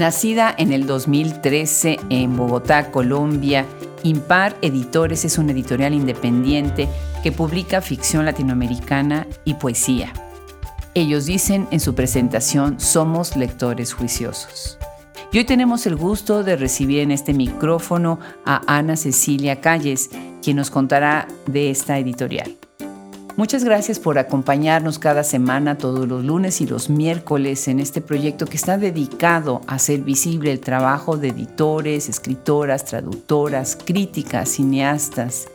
Nacida en el 2013 en Bogotá, Colombia, Impar Editores es una editorial independiente que publica ficción latinoamericana y poesía. Ellos dicen en su presentación, somos lectores juiciosos. Y hoy tenemos el gusto de recibir en este micrófono a Ana Cecilia Calles, quien nos contará de esta editorial. Muchas gracias por acompañarnos cada semana, todos los lunes y los miércoles, en este proyecto que está dedicado a hacer visible el trabajo de editores, escritoras, traductoras, críticas, cineastas,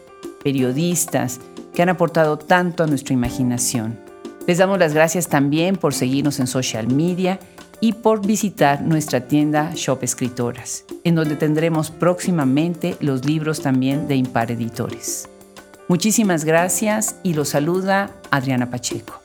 periodistas, que han aportado tanto a nuestra imaginación. Les damos las gracias también por seguirnos en social media y por visitar nuestra tienda Shop Escritoras, en donde tendremos próximamente los libros también de Impar Editores. Muchísimas gracias y los saluda Adriana Pacheco.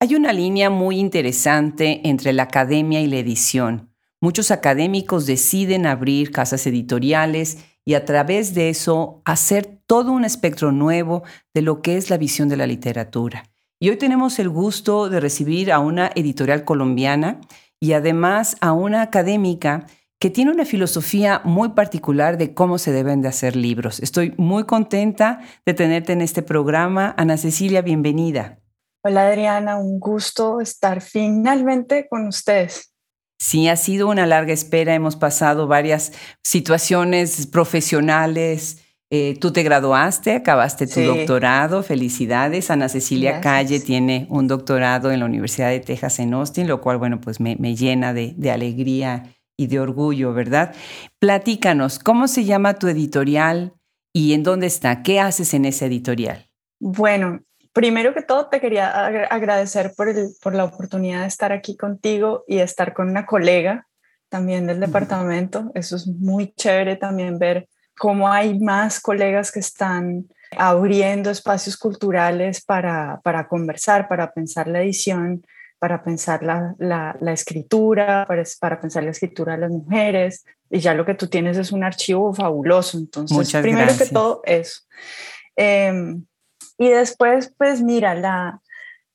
Hay una línea muy interesante entre la academia y la edición. Muchos académicos deciden abrir casas editoriales y a través de eso hacer todo un espectro nuevo de lo que es la visión de la literatura. Y hoy tenemos el gusto de recibir a una editorial colombiana y además a una académica que tiene una filosofía muy particular de cómo se deben de hacer libros. Estoy muy contenta de tenerte en este programa. Ana Cecilia, bienvenida. Hola Adriana, un gusto estar finalmente con ustedes. Sí, ha sido una larga espera, hemos pasado varias situaciones profesionales. Eh, tú te graduaste, acabaste tu doctorado, felicidades. Ana Cecilia Calle tiene un doctorado en la Universidad de Texas en Austin, lo cual, bueno, pues me, llena de, de alegría y de orgullo, ¿verdad? Platícanos, ¿cómo se llama tu editorial y en dónde está? ¿Qué haces en esa editorial? Bueno, primero que todo te quería agradecer por, el, por la oportunidad de estar aquí contigo y estar con una colega también del departamento. Eso es muy chévere también ver cómo hay más colegas que están abriendo espacios culturales para, para conversar, para pensar la edición, para pensar la, la, escritura, para, para, pensar la escritura de las mujeres. Y ya lo que tú tienes es un archivo fabuloso. Entonces, primero que todo, eso. Em, y después, pues mira, la,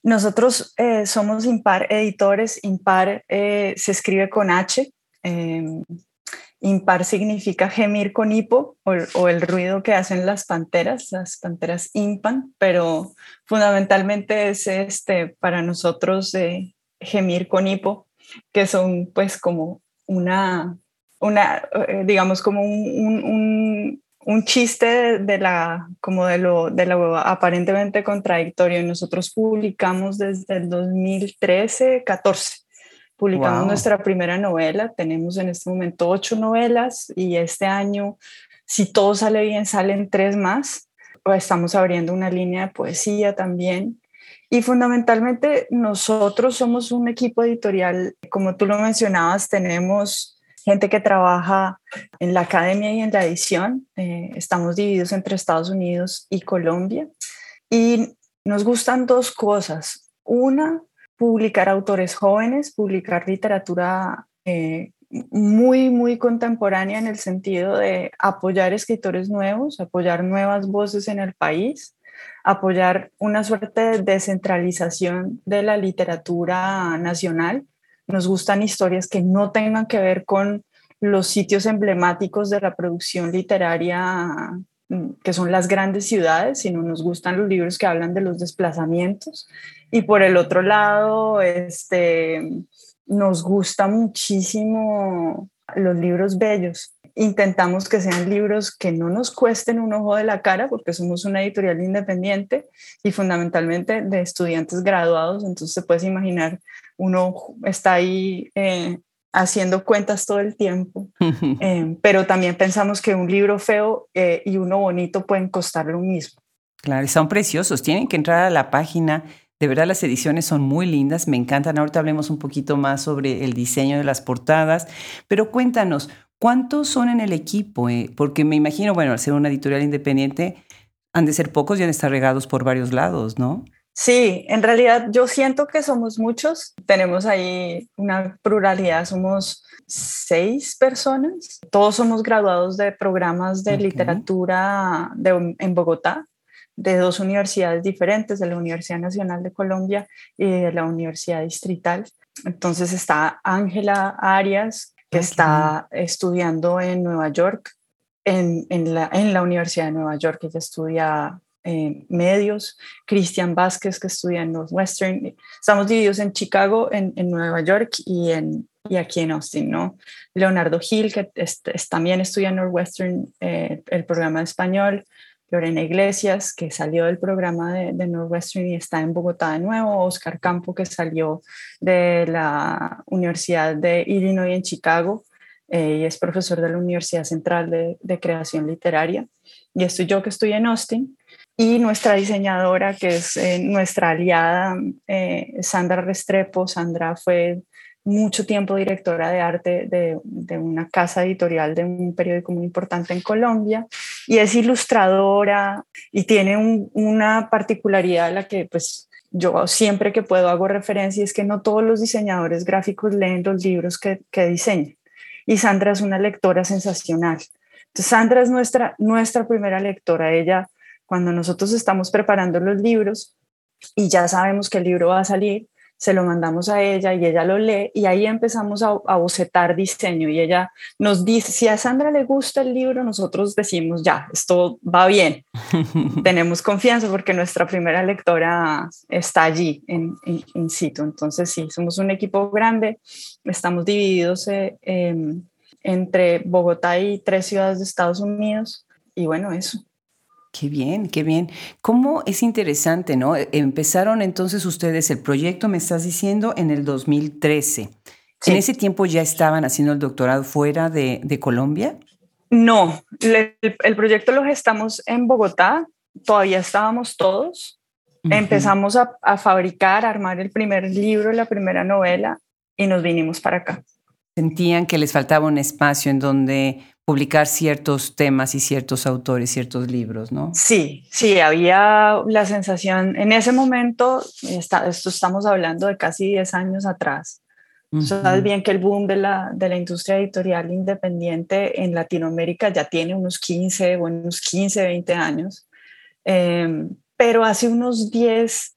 nosotros eh, somos impar editores, impar eh, se escribe con H, em, impar significa gemir con hipo o, el ruido que hacen las panteras, las panteras impan, pero fundamentalmente es este, para nosotros eh, gemir con hipo, que son pues como una, una digamos como un un chiste de la, como de lo, de lo aparentemente contradictorio. Nosotros publicamos desde el 2013, 14. Publicamos nuestra primera novela. Tenemos en este momento ocho novelas y este año, si todo sale bien, salen tres más. Estamos abriendo una línea de poesía también. Y fundamentalmente nosotros somos un equipo editorial, como tú lo mencionabas, tenemos gente que trabaja en la academia y en la edición. Eh, estamos divididos entre Estados Unidos y Colombia. Y nos gustan dos cosas. Una, publicar autores jóvenes, publicar literatura eh, muy, muy contemporánea en el sentido de apoyar escritores nuevos, apoyar nuevas voces en el país, apoyar una suerte de descentralización de la literatura nacional nos gustan historias que no tengan que ver con los sitios emblemáticos de la producción literaria mm, que son las grandes ciudades, sino nos gustan los libros que hablan de los desplazamientos. Y por el otro lado, este, nos gusta muchísimo los libros bellos. Intentamos que sean libros que no nos cuesten un ojo de la cara, porque somos una editorial independiente y fundamentalmente de estudiantes graduados, entonces se puedes imaginar uno está ahí eh, haciendo cuentas todo el tiempo, eh, pero también pensamos que un libro feo eh, y uno bonito pueden costar lo mismo. Claro, y son preciosos, tienen que entrar a la página. De verdad las ediciones son muy lindas, me encantan. Ahorita hablemos un poquito más sobre el diseño de las portadas, pero cuéntanos, ¿cuántos son en el equipo? Porque me imagino, bueno, al ser una editorial independiente, han de ser pocos y han de estar regados por varios lados, ¿no? Sí, en realidad yo siento que somos muchos. Tenemos ahí una pluralidad, somos seis personas. Todos somos graduados de programas de literatura en Bogotá, de dos universidades diferentes, de la Universidad Nacional de Colombia y de la Universidad Distrital. Entonces está Ángela Arias, que está estudiando en Nueva York, en, en, la, en, la, Universidad de Nueva York, ella estudia eh, medios, Cristian Vázquez, que estudia en Northwestern. Estamos divididos en Chicago, en, en Nueva York y, en, y aquí en Austin, ¿no? Leonardo Gil, que también estudia en Northwestern eh, el programa de español, Lorena Iglesias, que salió del programa de, de, Northwestern y está en Bogotá de nuevo, Oscar Campo, que salió de la Universidad de Illinois en Chicago eh, y es profesor de la Universidad Central de, Creación Literaria. Y estoy yo que estoy en Austin. Y nuestra diseñadora, que es eh, nuestra aliada, eh, Sandra Restrepo. Sandra fue mucho tiempo directora de arte de, de, una casa editorial de un periódico muy importante en Colombia y es ilustradora y tiene una particularidad a la que pues yo siempre que puedo hago referencia es que no todos los diseñadores gráficos leen los libros que, que diseñan y Sandra es una lectora sensacional. Entonces Sandra es nuestra, nuestra primera lectora. Ella, cuando nosotros estamos preparando los libros y ya sabemos que el libro va a salir, se lo mandamos a ella y ella lo lee y ahí empezamos a, bocetar diseño y ella nos dice, si a Sandra le gusta el libro, nosotros decimos, ya, esto va bien, tenemos confianza porque nuestra primera lectora está allí en, en, situ. Entonces, sí, somos un equipo grande, estamos divididos eh, em, entre Bogotá y tres ciudades de Estados Unidos y bueno, eso. Qué bien, qué bien. ¿Cómo es interesante, no? E, empezaron entonces ustedes el proyecto, me estás diciendo, en el 2013. ¿En ese tiempo ya estaban haciendo el doctorado fuera de, Colombia? No, el, proyecto lo gestamos en Bogotá, todavía estábamos todos. Empezamos a, a fabricar, a armar el primer libro, la primera novela y nos vinimos para acá. Sentían que les faltaba un espacio en donde publicar ciertos temas y ciertos autores, ciertos libros, ¿no? Sí, sí, había la sensación, en ese momento, esto estamos hablando de casi 10 años atrás, sabes bien que el boom de la, de la industria editorial independiente en Latinoamérica ya tiene unos 15, unos 15, 20 años, em, pero hace unos 10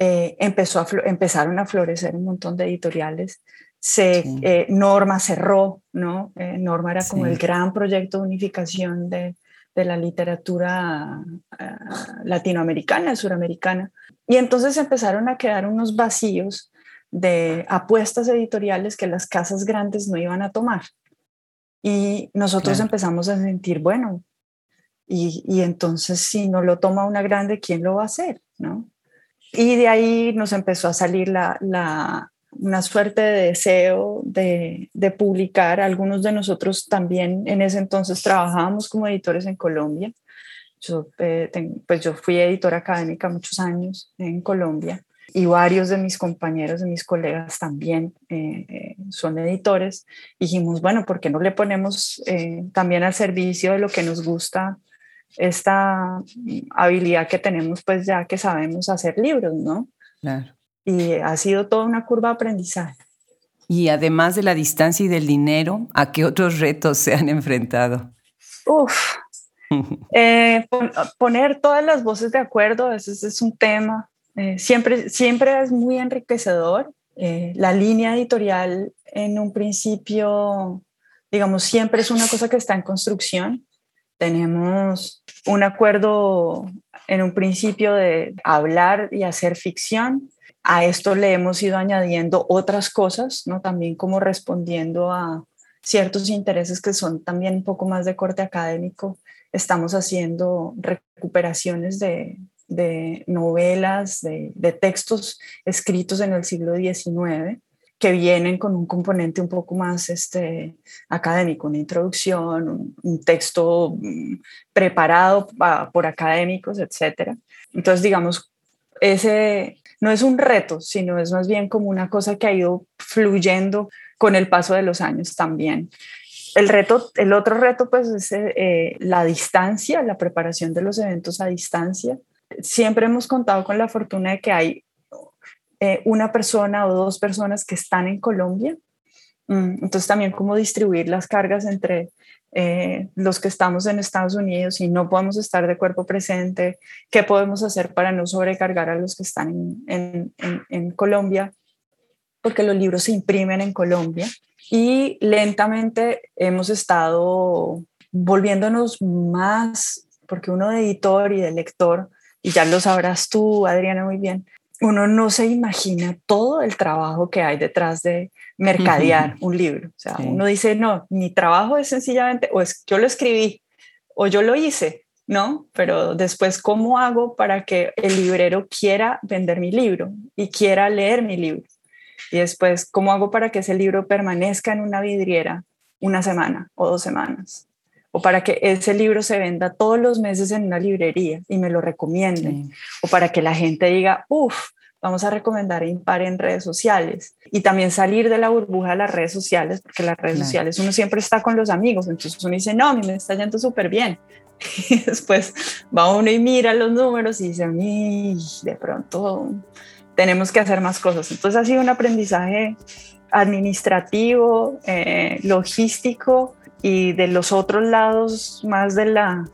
eh, empezó a empezaron a florecer un montón de editoriales se, eh, Norma cerró, ¿no? Eh, Norma era como el gran proyecto de unificación de, de la literatura uh, latinoamericana, suramericana. Y entonces empezaron a quedar unos vacíos de apuestas editoriales que las casas grandes no iban a tomar. Y nosotros empezamos a sentir, bueno, y, y, entonces si no lo toma una grande, ¿quién lo va a hacer? ¿no? Y de ahí nos empezó a salir la, la, una suerte de deseo de, de, publicar. Algunos de nosotros también en ese entonces trabajábamos como editores en Colombia. Yo, eh, pues yo fui editora académica muchos años en Colombia y varios de mis compañeros, de mis colegas también eh, eh, son editores. Dijimos, bueno, ¿por qué no le ponemos también al servicio de lo que nos gusta esta habilidad que tenemos, pues ya que sabemos hacer libros, ¿no? Claro y ha sido toda una curva de aprendizaje. Y además de la distancia y del dinero, ¿a qué otros retos se han enfrentado? Uf, eh, poner todas las voces de acuerdo, ese, es un tema. Eh, siempre, siempre es muy enriquecedor. Eh, la línea editorial en un principio, digamos, siempre es una cosa que está en construcción. Tenemos un acuerdo en un principio de hablar y hacer ficción a esto le hemos ido añadiendo otras cosas, ¿no? También como respondiendo a ciertos intereses que son también un poco más de corte académico. Estamos haciendo recuperaciones de, novelas, de, textos escritos en el siglo XIX que vienen con un componente un poco más este, académico, una introducción, un, texto mm, preparado por académicos, etc. Entonces, digamos, ese no es un reto, sino es más bien como una cosa que ha ido fluyendo con el paso de los años también. El reto, el otro reto, pues, es eh, la distancia, la preparación de los eventos a distancia. Siempre hemos contado con la fortuna de que hay eh, una persona o dos personas que están en Colombia Mm, entonces también cómo distribuir las cargas entre eh, los que estamos en Estados Unidos y no podemos estar de cuerpo presente, qué podemos hacer para no sobrecargar a los que están en, en Colombia, porque los libros se imprimen en Colombia y lentamente hemos estado volviéndonos más, porque uno de editor y de lector, y ya lo sabrás tú, Adriana, muy bien, uno no se imagina todo el trabajo que hay detrás de mercadear un libro. O sea, uno dice, no, mi trabajo es sencillamente, o es yo lo escribí, o yo lo hice, ¿no? Pero después, ¿cómo hago para que el librero quiera vender mi libro y quiera leer mi libro? Y después, ¿cómo hago para que ese libro permanezca en una vidriera una semana o dos semanas? O para que ese libro se venda todos los meses en una librería y me lo recomienden, o para que la gente diga, uff, vamos a recomendar Impar en redes sociales y también salir de la burbuja de las redes sociales, porque las redes sociales uno siempre está con los amigos, entonces uno dice, no, a mí me está yendo súper bien. Y después va uno y mira los números y dice, mí, de pronto tenemos que hacer más cosas. Entonces ha sido un aprendizaje administrativo, eh, logístico, y de los otros lados más de la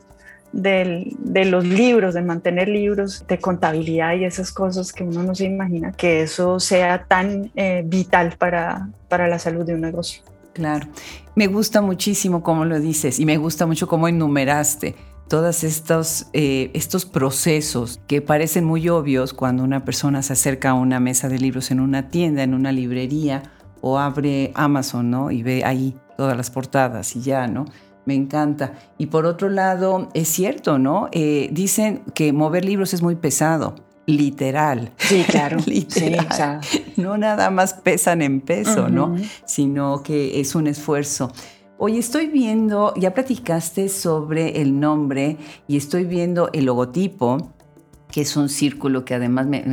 de los libros, de mantener libros de contabilidad y esas cosas que uno no se imagina que eso sea tan eh, vital para, para la salud de un negocio. Claro, me gusta muchísimo cómo lo dices y me gusta mucho cómo enumeraste todos estos, eh, estos procesos que parecen muy obvios cuando una persona se acerca a una mesa de libros en una tienda, en una librería o abre Amazon, ¿no? Y ve ahí todas las portadas y ya, ¿no? Me encanta. Y por otro lado, es cierto, ¿no? Eh, dicen que mover libros es muy pesado. Literal. Sí, claro. literal. No nada más pesan en peso, ¿no? Sino que es un esfuerzo. Hoy estoy viendo, ya platicaste sobre el nombre y estoy viendo el logotipo que es un círculo que además me,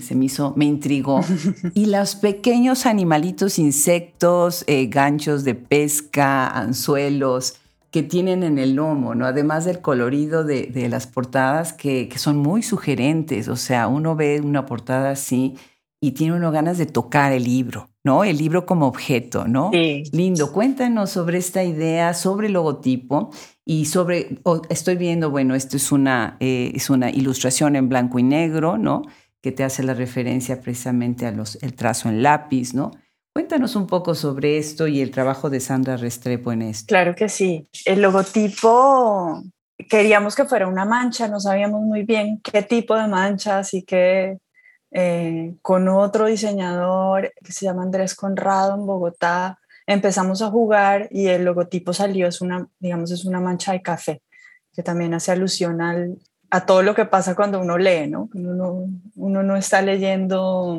se me hizo, me intrigó. y los pequeños animalitos, insectos, eh, ganchos de pesca, anzuelos que tienen en el lomo, ¿no? Además del colorido de, las portadas que, que, son muy sugerentes. O sea, uno ve una portada así y tiene uno ganas de tocar el libro, ¿no? El libro como objeto, ¿no? Sí. Lindo. Cuéntanos sobre esta idea, sobre el logotipo y sobre, estoy viendo, bueno, esto es una, eh, es una ilustración en blanco y negro, ¿no? Que te hace la referencia precisamente a los, el trazo en lápiz, ¿no? Cuéntanos un poco sobre esto y el trabajo de Sandra Restrepo en esto. Claro que sí. El logotipo queríamos que fuera una mancha, no sabíamos muy bien qué tipo de mancha, así que eh, con otro diseñador que se llama Andrés Conrado en Bogotá, empezamos a jugar y el logotipo salió, es una, digamos, es una mancha de café, que también hace alusión al, a todo lo que pasa cuando uno lee, ¿no? Uno, uno no está leyendo,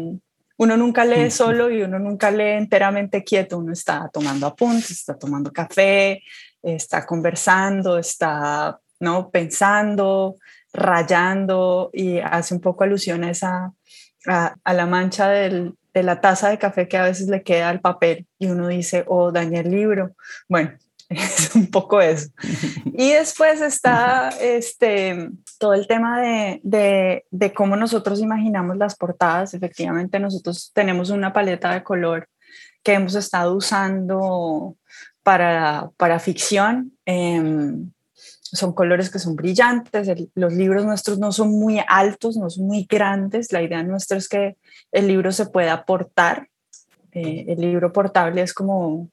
uno nunca lee solo y uno nunca lee enteramente quieto, uno está tomando apuntes, está tomando café, está conversando, está, ¿no? Pensando, rayando y hace un poco alusión a esa, a la mancha del, de la taza de café que a veces le queda al papel y uno dice, oh, dañé el libro. Bueno, es un poco eso. Y después está este, todo el tema de, de, de, cómo nosotros imaginamos las portadas. Efectivamente, nosotros tenemos una paleta de color que hemos estado usando para, para ficción. Eh, son colores que son brillantes, los libros nuestros no son muy altos, no son muy grandes, la idea nuestra es que el libro se pueda portar, eh, el libro portable es como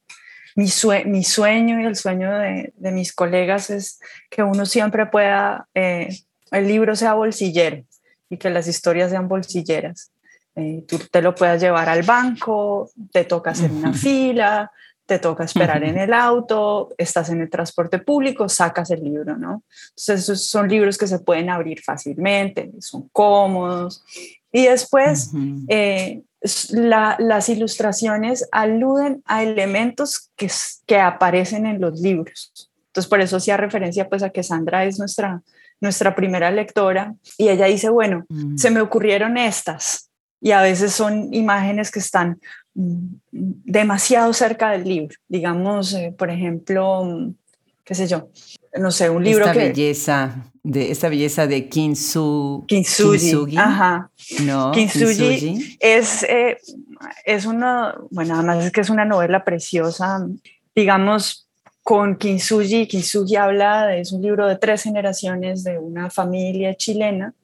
mi, mi, sueño y el sueño de, de, mis colegas es que uno siempre pueda, eh, el libro sea bolsillero y que las historias sean bolsilleras. Eh, tú te lo puedas llevar al banco, te toca hacer una fila, te toca esperar en el auto, estás en el transporte público, sacas el libro, ¿no? Entonces, esos son libros que se pueden abrir fácilmente, son cómodos. Y después, eh, las ilustraciones aluden a elementos que, que aparecen en los libros. Entonces, por eso hacía referencia pues a que Sandra es nuestra, nuestra primera lectora y ella dice, bueno, mm. se me ocurrieron estas y a veces son imágenes que están demasiado cerca del libro. Digamos, eh, por ejemplo, qué sé yo, no sé, un libro esta que... Belleza, de, esta belleza de Kinsu, Kintsugi. Ajá. No, Kintsugi, es, eh, es una, bueno, además es que es una novela preciosa, digamos, con Kintsugi, Kintsugi habla, es un libro de tres generaciones de una familia chilena,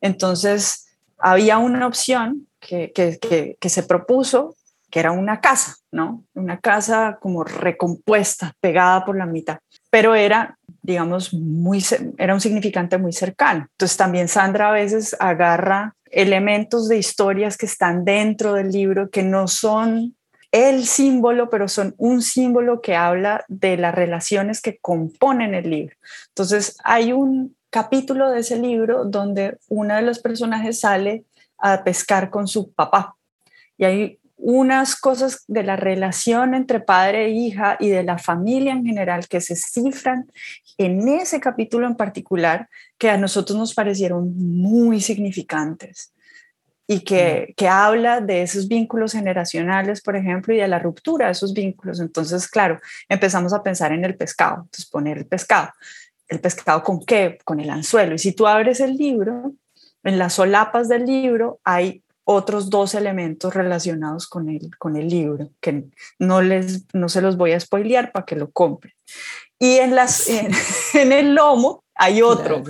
entonces había una opción que, que, que se propuso que era una casa, ¿no? Una casa como recompuesta, pegada por la mitad, pero era, digamos, muy, era un significante muy cercano. Entonces también Sandra a veces agarra elementos de historias que están dentro del libro, que no son el símbolo, pero son un símbolo que habla de las relaciones que componen el libro. Entonces hay un capítulo de ese libro donde una de los personajes sale a pescar con su papá y hay unas cosas de la relación entre padre e hija y de la familia en general que se cifran en ese capítulo en particular que a nosotros nos parecieron muy significantes y que, que, habla de esos vínculos generacionales, por ejemplo, y de la ruptura de esos vínculos. Entonces, claro, empezamos a pensar en el pescado, entonces poner el pescado. ¿El pescado con qué? Con el anzuelo. Y si tú abres el libro, en las solapas del libro hay otros dos elementos relacionados con el, con el libro, que no, les, no se los voy a spoilear para que lo compren. Y en, las, en, el lomo hay otro.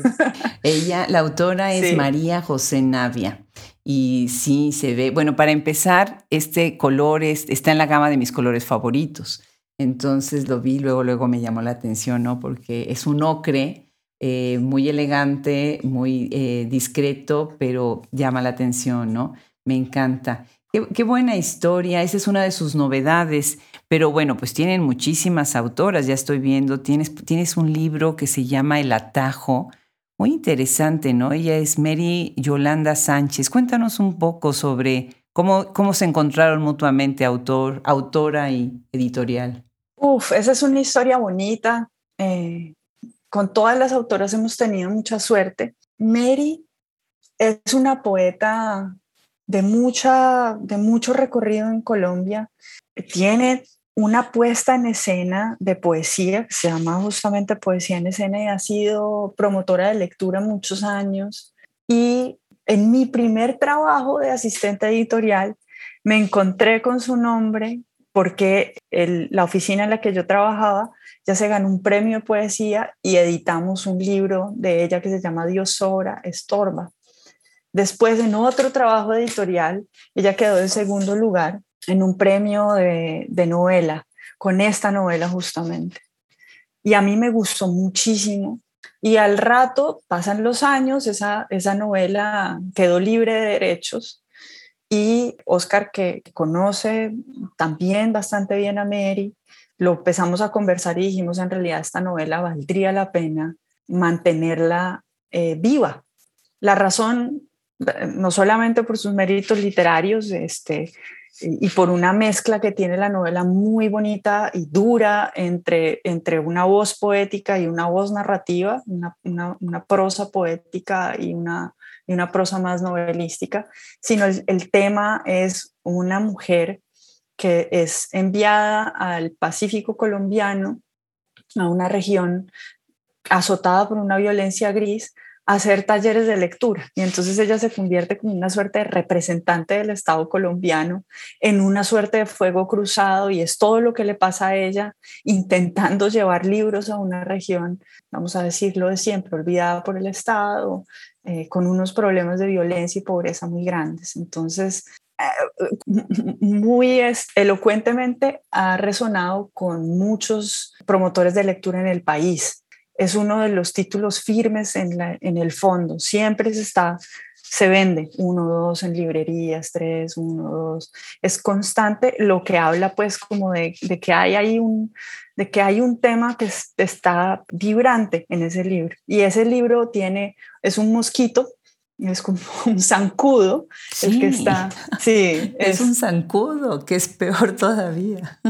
Ella, la autora es María José Navia. Y sí, se ve, bueno, para empezar, este color está en la gama de mis colores favoritos. Entonces lo vi, luego, luego me llamó la atención, ¿no? Porque es un ocre eh, muy elegante, muy eh, discreto, pero llama la atención, ¿no? Me encanta. Qué, buena historia, esa es una de sus novedades, pero bueno, pues tienen muchísimas autoras, ya estoy viendo, tienes, tienes un libro que se llama El Atajo, muy interesante, ¿no? Ella es Mary Yolanda Sánchez. Cuéntanos un poco sobre cómo, cómo se encontraron mutuamente autor, autora y editorial. Uf, esa es una historia bonita. Eh, con todas las autoras hemos tenido mucha suerte. Mary es una poeta de, mucha, de mucho recorrido en Colombia. Tiene una puesta en escena de poesía, se llama justamente Poesía en Escena y ha sido promotora de lectura muchos años. Y en mi primer trabajo de asistente editorial me encontré con su nombre porque la oficina en la que yo trabajaba ya se ganó un premio de poesía y editamos un libro de ella que se llama Dios sobra, estorba. Después, en otro trabajo editorial, ella quedó en segundo lugar en un premio de, novela, con esta novela justamente. Y a mí me gustó muchísimo. Y al rato, pasan los años, esa, esa novela quedó libre de derechos y Oscar, que conoce también bastante bien a Mary, lo empezamos a conversar y dijimos, en realidad esta novela valdría la pena mantenerla eh, viva. La razón, no solamente por sus méritos literarios, este, y por una mezcla que tiene la novela muy bonita y dura entre, entre una voz poética y una voz narrativa, una, una, prosa poética y una, y una prosa más novelística, sino el, el tema es una mujer que es enviada al Pacífico colombiano, a una región azotada por una violencia gris, a hacer talleres de lectura. Y entonces ella se convierte como una suerte de representante del Estado colombiano, en una suerte de fuego cruzado, y es todo lo que le pasa a ella, intentando llevar libros a una región, vamos a decirlo de siempre, olvidada por el Estado, eh, con unos problemas de violencia y pobreza muy grandes. Entonces, muy elocuentemente ha resonado con muchos promotores de lectura en el país. Es uno de los títulos firmes en, el fondo. Siempre se está, se vende uno, dos en librerías, tres, uno, dos. Es constante lo que habla pues como de que hay ahí un, de que hay un tema que está vibrante en ese libro. Y ese libro tiene, es un mosquito es como un zancudo el que está. Sí, es, un zancudo, que es peor todavía.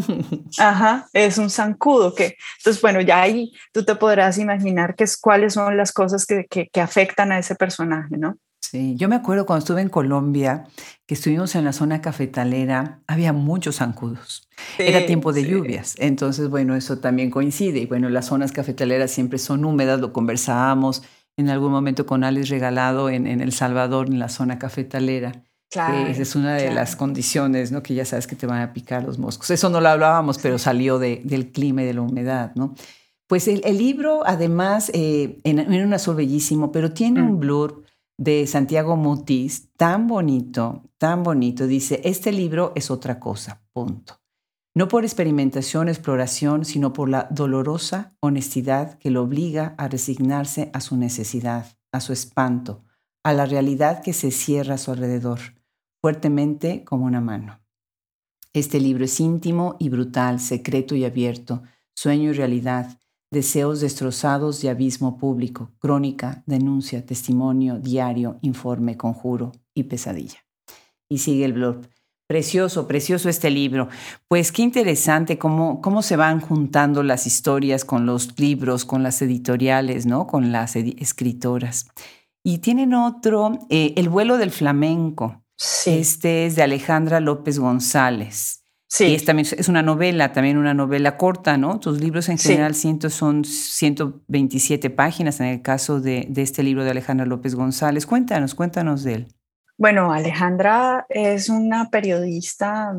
Ajá, es un zancudo que, entonces, bueno, ya ahí tú te podrás imaginar que es, cuáles son las cosas que, que, afectan a ese personaje, ¿no? Sí, yo me acuerdo cuando estuve en Colombia, que estuvimos en la zona cafetalera, había muchos zancudos. Era tiempo de lluvias, entonces, bueno, eso también coincide. Y bueno, las zonas cafetaleras siempre son húmedas, lo conversábamos en algún momento con Alex Regalado en, en El Salvador, en la zona cafetalera. Claro, esa es una de las condiciones, ¿no? Que ya sabes que te van a picar los moscos. Eso no lo hablábamos, pero salió de, del clima y de la humedad, ¿no? Pues el, el libro, además, eh, en, en, un azul bellísimo, pero tiene un mm. blur de Santiago Mutis tan bonito, tan bonito. Dice, este libro es otra cosa, punto. No por experimentación, exploración, sino por la dolorosa honestidad que lo obliga a resignarse a su necesidad, a su espanto, a la realidad que se cierra a su alrededor, fuertemente como una mano. Este libro es íntimo y brutal, secreto y abierto, sueño y realidad, deseos destrozados y abismo público, crónica, denuncia, testimonio, diario, informe, conjuro y pesadilla. Y sigue el blog. Precioso, precioso este libro. Pues qué interesante cómo, cómo se van juntando las historias con los libros, con las editoriales, ¿no? Con las escritoras. Y tienen otro, eh, El vuelo del flamenco. Este es de Alejandra López González. Sí. Y es, también, es una novela, también una novela corta, ¿no? Tus libros en general ciento, son 127 páginas en el caso de, de, este libro de Alejandra López González. Cuéntanos, cuéntanos de él. Bueno, Alejandra es una periodista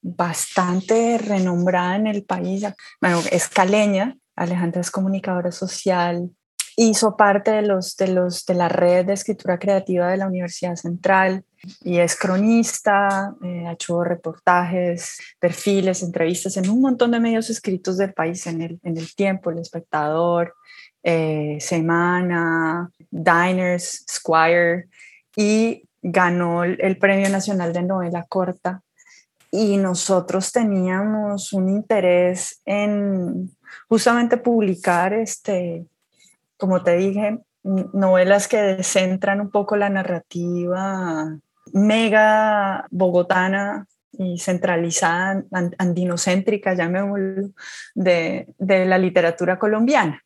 bastante renombrada en el país. Bueno, es caleña. Alejandra es comunicadora social, hizo parte de, los, de, los, de la red de escritura creativa de la Universidad Central y es cronista, eh, ha hecho reportajes, perfiles, entrevistas en un montón de medios escritos del país, en el, en el Tiempo, El Espectador, eh, Semana, Diners, Squire, y ganó el Premio Nacional de Novela Corta. Y nosotros teníamos un interés en justamente publicar este, como te dije, novelas que centran un poco la narrativa mega bogotana y centralizada, andinocéntrica, llamémoslo, de, de la literatura colombiana.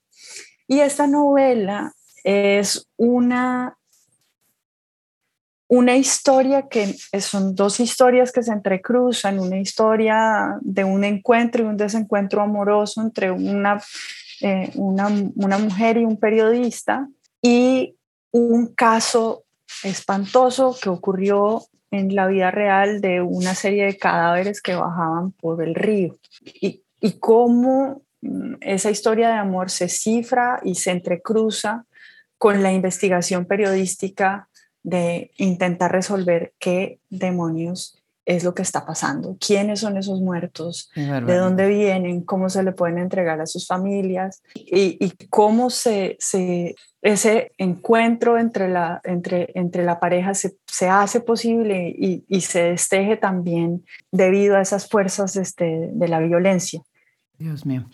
Y esta novela es una, una historia que son dos historias que se entrecruzan, una historia de un encuentro y un desencuentro amoroso entre una eh, una, una mujer y un periodista, y un caso espantoso que ocurrió en la vida real de una serie de cadáveres que bajaban por el río. Y, y, cómo mm, esa historia de amor se cifra y se entrecruza con la investigación periodística de intentar resolver qué demonios es lo que está pasando, quiénes son esos muertos, de dónde vienen, cómo se le pueden entregar a sus familias y, cómo se, se, ese encuentro entre la, entre, entre la pareja se, se hace posible y, y, se desteje también debido a esas fuerzas este, de la violencia. Dios mío.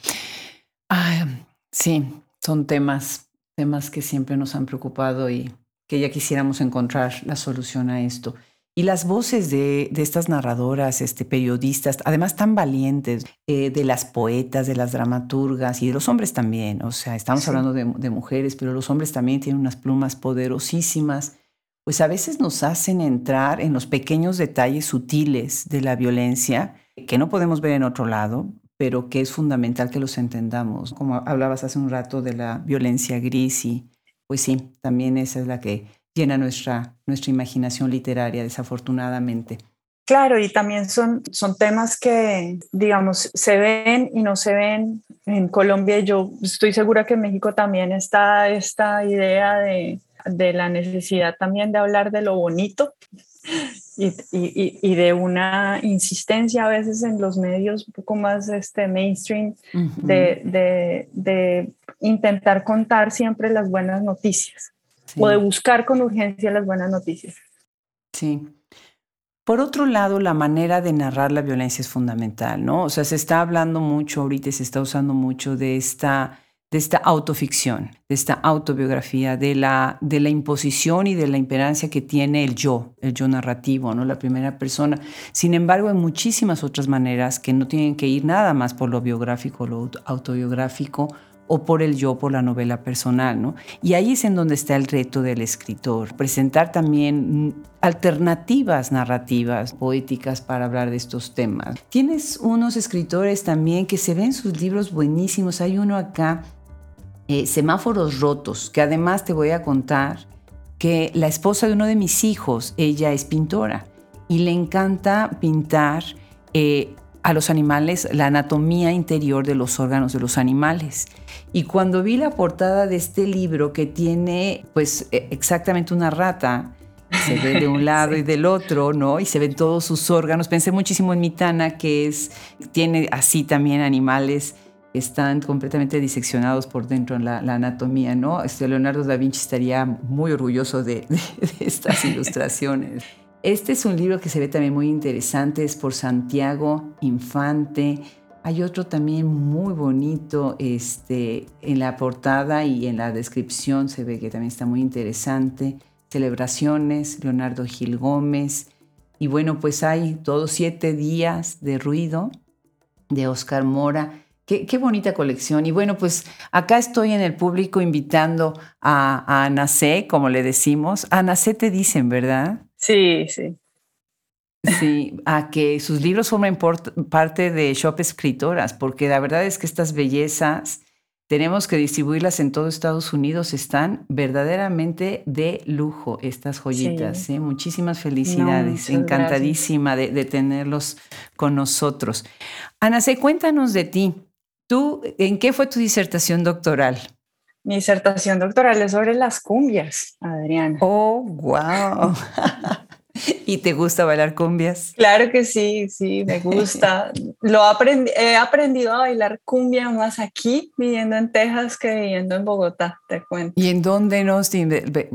sí, son temas, temas que siempre nos han preocupado y que ya quisiéramos encontrar la solución a esto. Y las voces de, estas narradoras, este, periodistas, además tan valientes, eh, de las poetas, de las dramaturgas y de los hombres también. O sea, estamos hablando de, de, mujeres, pero los hombres también tienen unas plumas poderosísimas, pues a veces nos hacen entrar en los pequeños detalles sutiles de la violencia que no podemos ver en otro lado, pero que es fundamental que los entendamos. Como hablabas hace un rato de la violencia gris y pues sí, también esa es la que llena nuestra, nuestra imaginación literaria, desafortunadamente. Claro, y también son, son temas que, digamos, se ven y no se ven. En Colombia, yo estoy segura que en México también está esta idea de, de la necesidad también de hablar de lo bonito y, y, y, de una insistencia a veces en los medios un poco más este, mainstream de, de, de intentar contar siempre las buenas noticias o de buscar con urgencia las buenas noticias. Sí. Por otro lado, la manera de narrar la violencia es fundamental, ¿no? O sea, se está hablando mucho ahorita, se está usando mucho de esta, de esta autoficción, de esta autobiografía, de la, de la imposición y de la imperancia que tiene el yo, el yo narrativo, ¿no? La primera persona. Sin embargo, hay muchísimas otras maneras que no tienen que ir nada más por lo biográfico, lo autobiográfico, o por el yo, por la novela personal, ¿no? Y ahí es en donde está el reto del escritor, presentar también alternativas narrativas, poéticas para hablar de estos temas. Tienes unos escritores también que se ven sus libros buenísimos. Hay uno acá, eh, Semáforos Rotos, que además te voy a contar que la esposa de uno de mis hijos, ella es pintora y le encanta pintar eh, a los animales la anatomía interior de los órganos de los animales. Y cuando vi la portada de este libro que tiene pues e, exactamente una rata, se ve de un lado y del otro, ¿no? Y se ven todos sus órganos. Pensé muchísimo en Mitana, que es, tiene así también animales están completamente diseccionados por dentro en la, anatomía, ¿no? Este Leonardo da Vinci estaría muy orgulloso de estas ilustraciones. Este es un libro que se ve también muy interesante, es por Santiago Infante. Hay otro también muy bonito este, en la portada y en la descripción se ve que también está muy interesante. Celebraciones, Leonardo Gil Gómez. Y bueno, pues hay todos siete días de ruido de Oscar Mora. Qué, bonita colección. Y bueno, pues acá estoy en el público invitando a, a Ana como le decimos. Ana C te dicen, ¿verdad? Sí, sí. Sí, a que sus libros formen parte de Shop Escritoras, porque la verdad es que estas bellezas tenemos que distribuirlas en todo Estados Unidos. Están verdaderamente de lujo estas joyitas. ¿eh? Muchísimas felicidades. Encantadísima de, tenerlos con nosotros. Ana, C., cuéntanos de ti. ¿Tú en qué fue tu disertación doctoral? Mi disertación doctoral es sobre las cumbias, Adriana. Oh, wow. ¿Y te gusta bailar cumbias? Claro que sí, sí, me gusta. Lo aprendí, he aprendido a bailar cumbia más aquí, viviendo en Texas, que viviendo en Bogotá, te cuento. ¿Y en dónde no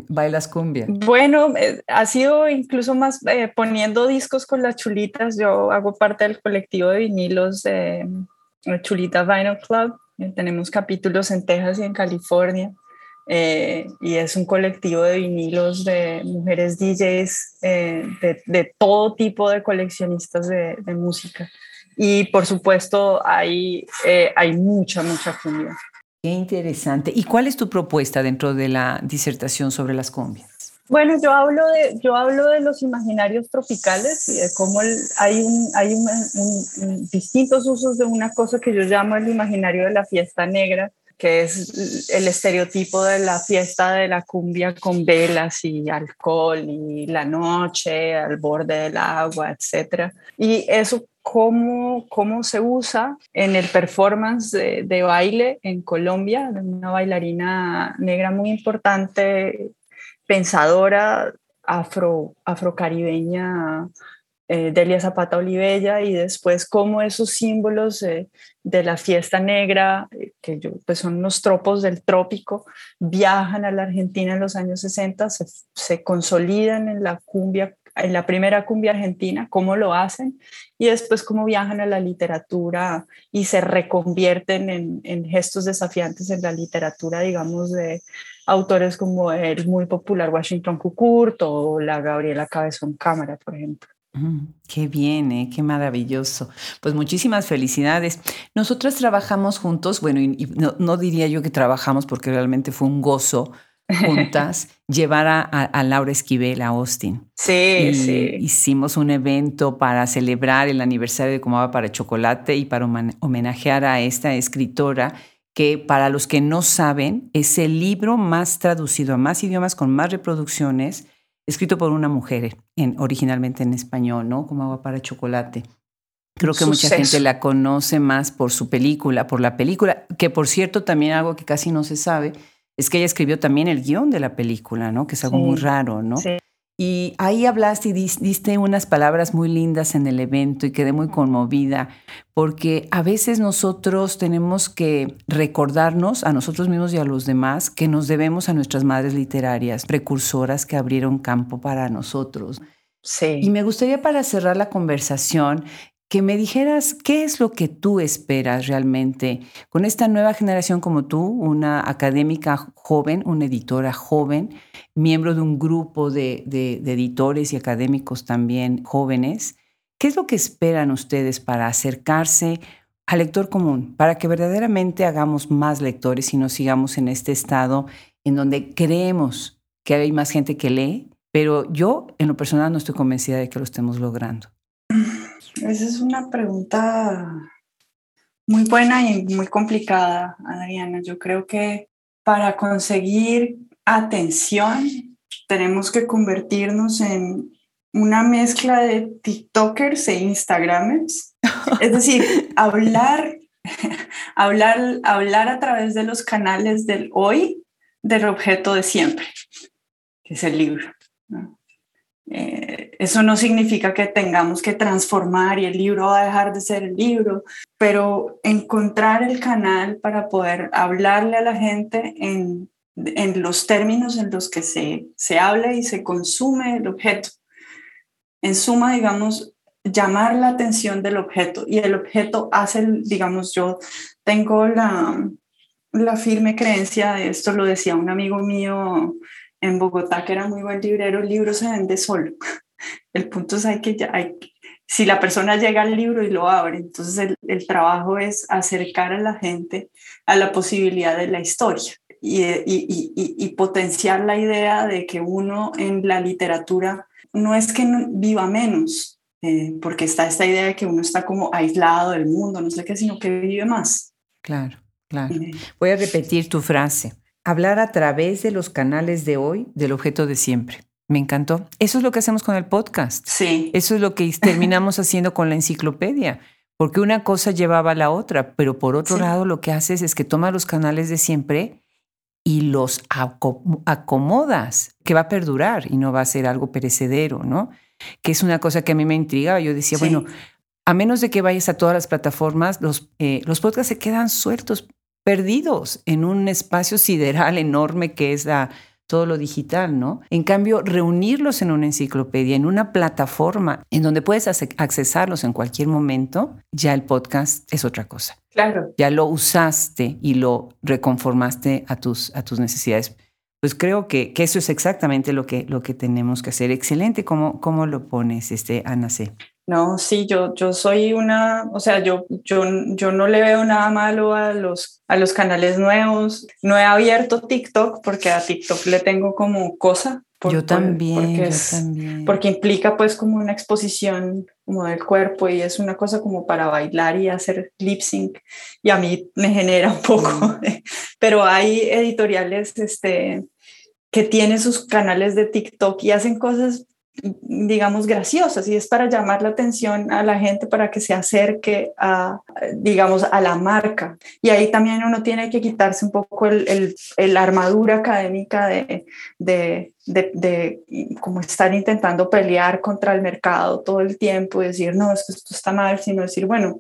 bailas cumbia? Bueno, eh, ha sido incluso más eh, poniendo discos con las chulitas. Yo hago parte del colectivo de vinilos de Chulita Vinyl Club eh, tenemos capítulos en Texas y en California. Eh, y es un colectivo de vinilos de mujeres DJs eh, de, todo tipo de coleccionistas de, música. Y por supuesto hay, hay mucha, mucha cumbia. Qué interesante. ¿Y cuál es tu propuesta dentro de la disertación sobre las cumbias? Bueno, yo hablo de, yo hablo de los imaginarios tropicales y de cómo hay, hay distintos usos de una cosa que yo llamo el imaginario de la fiesta negra, que es el estereotipo de la fiesta de la cumbia con velas y alcohol y la noche al borde del agua, etc. Y eso cómo, cómo se usa en el performance de, de baile en Colombia, de una bailarina negra muy importante pensadora afro, afrocaribeña eh, Delia Zapata Olivella y después cómo esos símbolos eh, de la fiesta negra, eh, que yo, pues son unos tropos del trópico, viajan a la Argentina en los años 60, se, se consolidan en la cumbia en la primera cumbia argentina, cómo lo hacen, y después cómo viajan a la literatura y se reconvierten en, en gestos desafiantes en la literatura, digamos, de, autores como el muy popular Washington Cucurt o la Gabriela Cabezón Cámara, por ejemplo. Mm, qué bien, ¿eh? qué maravilloso. Pues muchísimas felicidades. Nosotras trabajamos juntos, bueno, y, no, diría yo que trabajamos porque realmente fue un gozo juntas llevar a, Laura Esquivel a Austin. Sí, sí. Hicimos un evento para celebrar el aniversario de Comaba para Chocolate y para homenajear a esta escritora que para los que no saben es el libro más traducido a más idiomas con más reproducciones, escrito por una mujer, en, originalmente en español, ¿no? Como agua para chocolate. Creo que mucha gente la conoce más por su película, por la película, que por cierto también algo que casi no se sabe es que ella escribió también el guion de la película, ¿no? Que es algo muy raro, ¿no? Sí. Y ahí hablaste y diste unas palabras muy lindas en el evento y quedé muy conmovida, porque a veces nosotros tenemos que recordarnos a nosotros mismos y a los demás que nos debemos a nuestras madres literarias, precursoras que abrieron campo para nosotros. Sí. Y me gustaría para cerrar la conversación que me dijeras qué es lo que tú esperas realmente con esta nueva generación como tú, una académica joven, una editora joven, miembro de un grupo de, editores y académicos también jóvenes. ¿Qué es lo que esperan ustedes para acercarse al lector común, para que verdaderamente hagamos más lectores y no sigamos en este estado en donde creemos que hay más gente que lee, pero yo en lo personal no estoy convencida de que lo estemos logrando. Esa es una pregunta muy buena y muy complicada, Adriana. Yo creo que para conseguir atención tenemos que convertirnos en una mezcla de TikTokers e Instagramers. Es decir, hablar, hablar, hablar a través de los canales del hoy del objeto de siempre, que es el libro. Eh, eso no significa que tengamos que transformar y el libro va a dejar de ser el libro, pero encontrar el canal para poder hablarle a la gente en, en los términos en los que se, se habla y se consume el objeto. En suma, digamos, llamar la atención del objeto y el objeto hace, digamos, yo tengo la, la firme creencia de esto, lo decía un amigo mío en Bogotá, que era muy buen librero, el libro se vende solo. El punto es hay que, hay, si la persona llega al libro y lo abre, entonces el, el, trabajo es acercar a la gente a la posibilidad de la historia y, y, y, y potenciar la idea de que uno en la literatura no es que viva menos, eh, porque está esta idea de que uno está como aislado del mundo, no sé qué, sino que vive más. Claro, claro. Voy a repetir tu frase hablar a través de los canales de hoy del objeto de siempre. Me encantó. Eso es lo que hacemos con el podcast. Sí. Eso es lo que terminamos haciendo con la enciclopedia, porque una cosa llevaba a la otra, pero por otro lado lo que haces es que tomas los canales de siempre y los acomodas, que va a perdurar y no va a ser algo perecedero, ¿no? Que es una cosa que a mí me intrigaba. Yo decía, bueno, a menos de que vayas a todas las plataformas, los, eh, los podcasts se quedan sueltos perdidos en un espacio sideral enorme que es la, todo lo digital, ¿no? En cambio, reunirlos en una enciclopedia, en una plataforma en donde puedes accesarlos en cualquier momento, ya el podcast es otra cosa. Claro. Ya lo usaste y lo reconformaste a tus, a tus necesidades. Pues creo que, que eso es exactamente lo que, lo que tenemos que hacer. Excelente, ¿cómo, cómo lo pones, este, Ana C? No, sí, yo, yo soy una, o sea, yo, yo, yo no le veo nada malo a los, a los canales nuevos. No he abierto TikTok porque a TikTok le tengo como cosa. yo también, porque, yo también. porque implica pues como una exposición como del cuerpo y es una cosa como para bailar y hacer lip sync y a mí me genera un poco, pero hay editoriales este, que tienen sus canales de TikTok y hacen cosas digamos, graciosas y es para llamar la atención a la gente para que se acerque a, digamos, a la marca. Y ahí también uno tiene que quitarse un poco el, el, armadura académica de, de, de, de, como estar intentando pelear contra el mercado todo el tiempo y decir, no, esto, esto está mal, sino decir, bueno,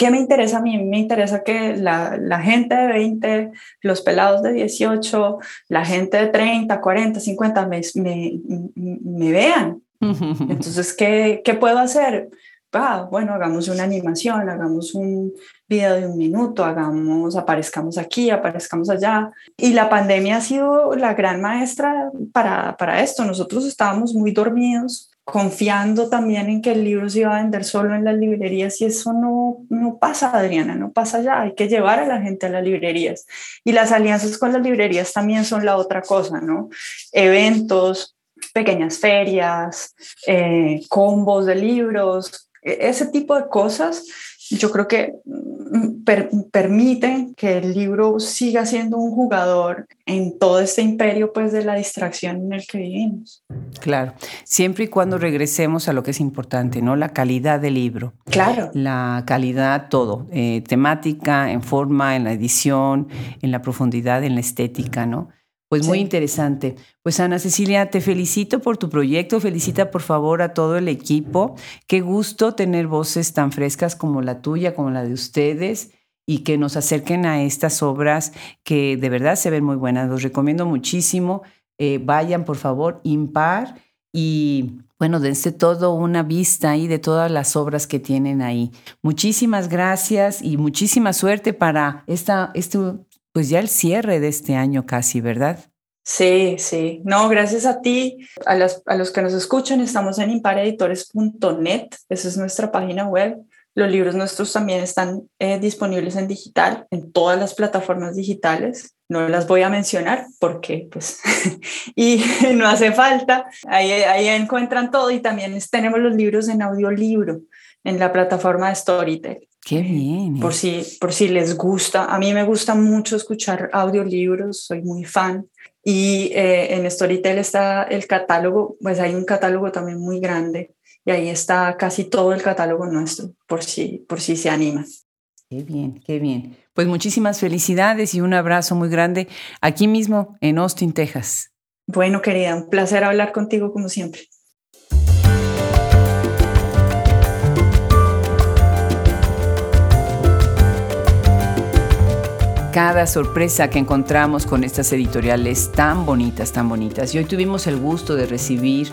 ¿Qué me interesa a mí? Me interesa que la, la, gente de 20, los pelados de 18, la gente de 30, 40, 50 me, me, me vean. Entonces, ¿qué, ¿qué, puedo hacer? Ah, bueno, hagamos una animación, hagamos un video de un minuto, hagamos, aparezcamos aquí, aparezcamos allá. Y la pandemia ha sido la gran maestra para, para esto. Nosotros estábamos muy dormidos confiando también en que el libro se iba a vender solo en las librerías y eso no, no pasa, Adriana, no pasa ya, hay que llevar a la gente a las librerías. Y las alianzas con las librerías también son la otra cosa, ¿no? Eventos, pequeñas ferias, eh, combos de libros, e-, ese tipo de cosas yo creo que mm, permiten que el libro siga siendo un jugador en todo este imperio pues de la distracción en el que vivimos. Claro, siempre y cuando regresemos a lo que es importante, ¿no? La calidad del libro. Claro. La calidad, todo, eh, temática, en forma, en la edición, en la profundidad, en la estética, ¿no? Pues muy interesante. Pues Ana Cecilia, te felicito por tu proyecto, felicita por favor a todo el equipo. Qué gusto tener voces tan frescas como la tuya, como la de ustedes y que nos acerquen a estas obras que de verdad se ven muy buenas. Los recomiendo muchísimo. Eh, vayan por favor, impar y bueno, dense todo una vista ahí de todas las obras que tienen ahí. Muchísimas gracias y muchísima suerte para esta, este pues ya el cierre de este año casi, ¿verdad? Sí, sí. No, gracias a ti, a, a los que nos escuchan, estamos en impareditores.net, esa es nuestra página web. Los libros nuestros también están eh, disponibles en digital, en todas las plataformas digitales. No las voy a mencionar porque, pues, y no hace falta. Ahí, ahí encuentran todo y también tenemos los libros en audiolibro en la plataforma de Storytel. Qué bien. Por si, por si les gusta. A mí me gusta mucho escuchar audiolibros, soy muy fan. Y eh, en Storytel está el catálogo, pues hay un catálogo también muy grande y ahí está casi todo el catálogo nuestro, por si, por si se animan. Qué bien, qué bien. Pues muchísimas felicidades y un abrazo muy grande aquí mismo en Austin, Texas. Bueno, querida, un placer hablar contigo como siempre. Cada sorpresa que encontramos con estas editoriales tan bonitas, tan bonitas. Y hoy tuvimos el gusto de recibir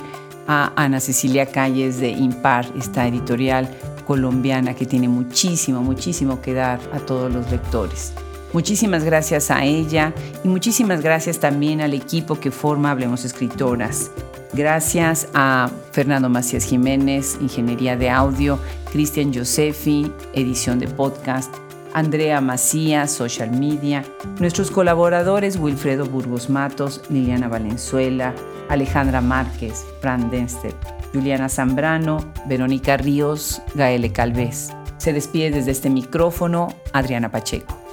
a Ana Cecilia Calles de Impar, esta editorial colombiana que tiene muchísimo, muchísimo que dar a todos los lectores. Muchísimas gracias a ella y muchísimas gracias también al equipo que forma Hablemos Escritoras. Gracias a Fernando Macías Jiménez, Ingeniería de Audio, Cristian Josefi, edición de podcast, Andrea Macías, Social Media, nuestros colaboradores Wilfredo Burgos Matos, Liliana Valenzuela, Alejandra Márquez, Fran Denster, Juliana Zambrano, Verónica Ríos, Gaele Calvez. Se despide desde este micrófono Adriana Pacheco.